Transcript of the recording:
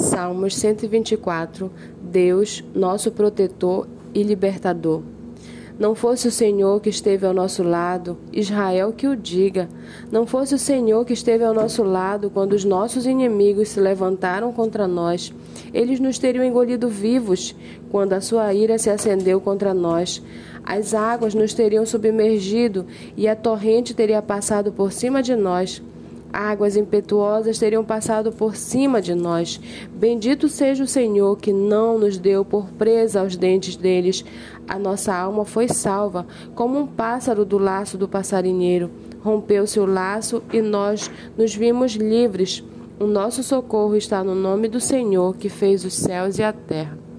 Salmos 124 Deus, nosso protetor e libertador. Não fosse o Senhor que esteve ao nosso lado, Israel que o diga. Não fosse o Senhor que esteve ao nosso lado quando os nossos inimigos se levantaram contra nós. Eles nos teriam engolido vivos quando a sua ira se acendeu contra nós. As águas nos teriam submergido e a torrente teria passado por cima de nós. Águas impetuosas teriam passado por cima de nós. Bendito seja o Senhor que não nos deu por presa aos dentes deles. A nossa alma foi salva, como um pássaro do laço do passarinheiro. Rompeu-se o laço e nós nos vimos livres. O nosso socorro está no nome do Senhor que fez os céus e a terra.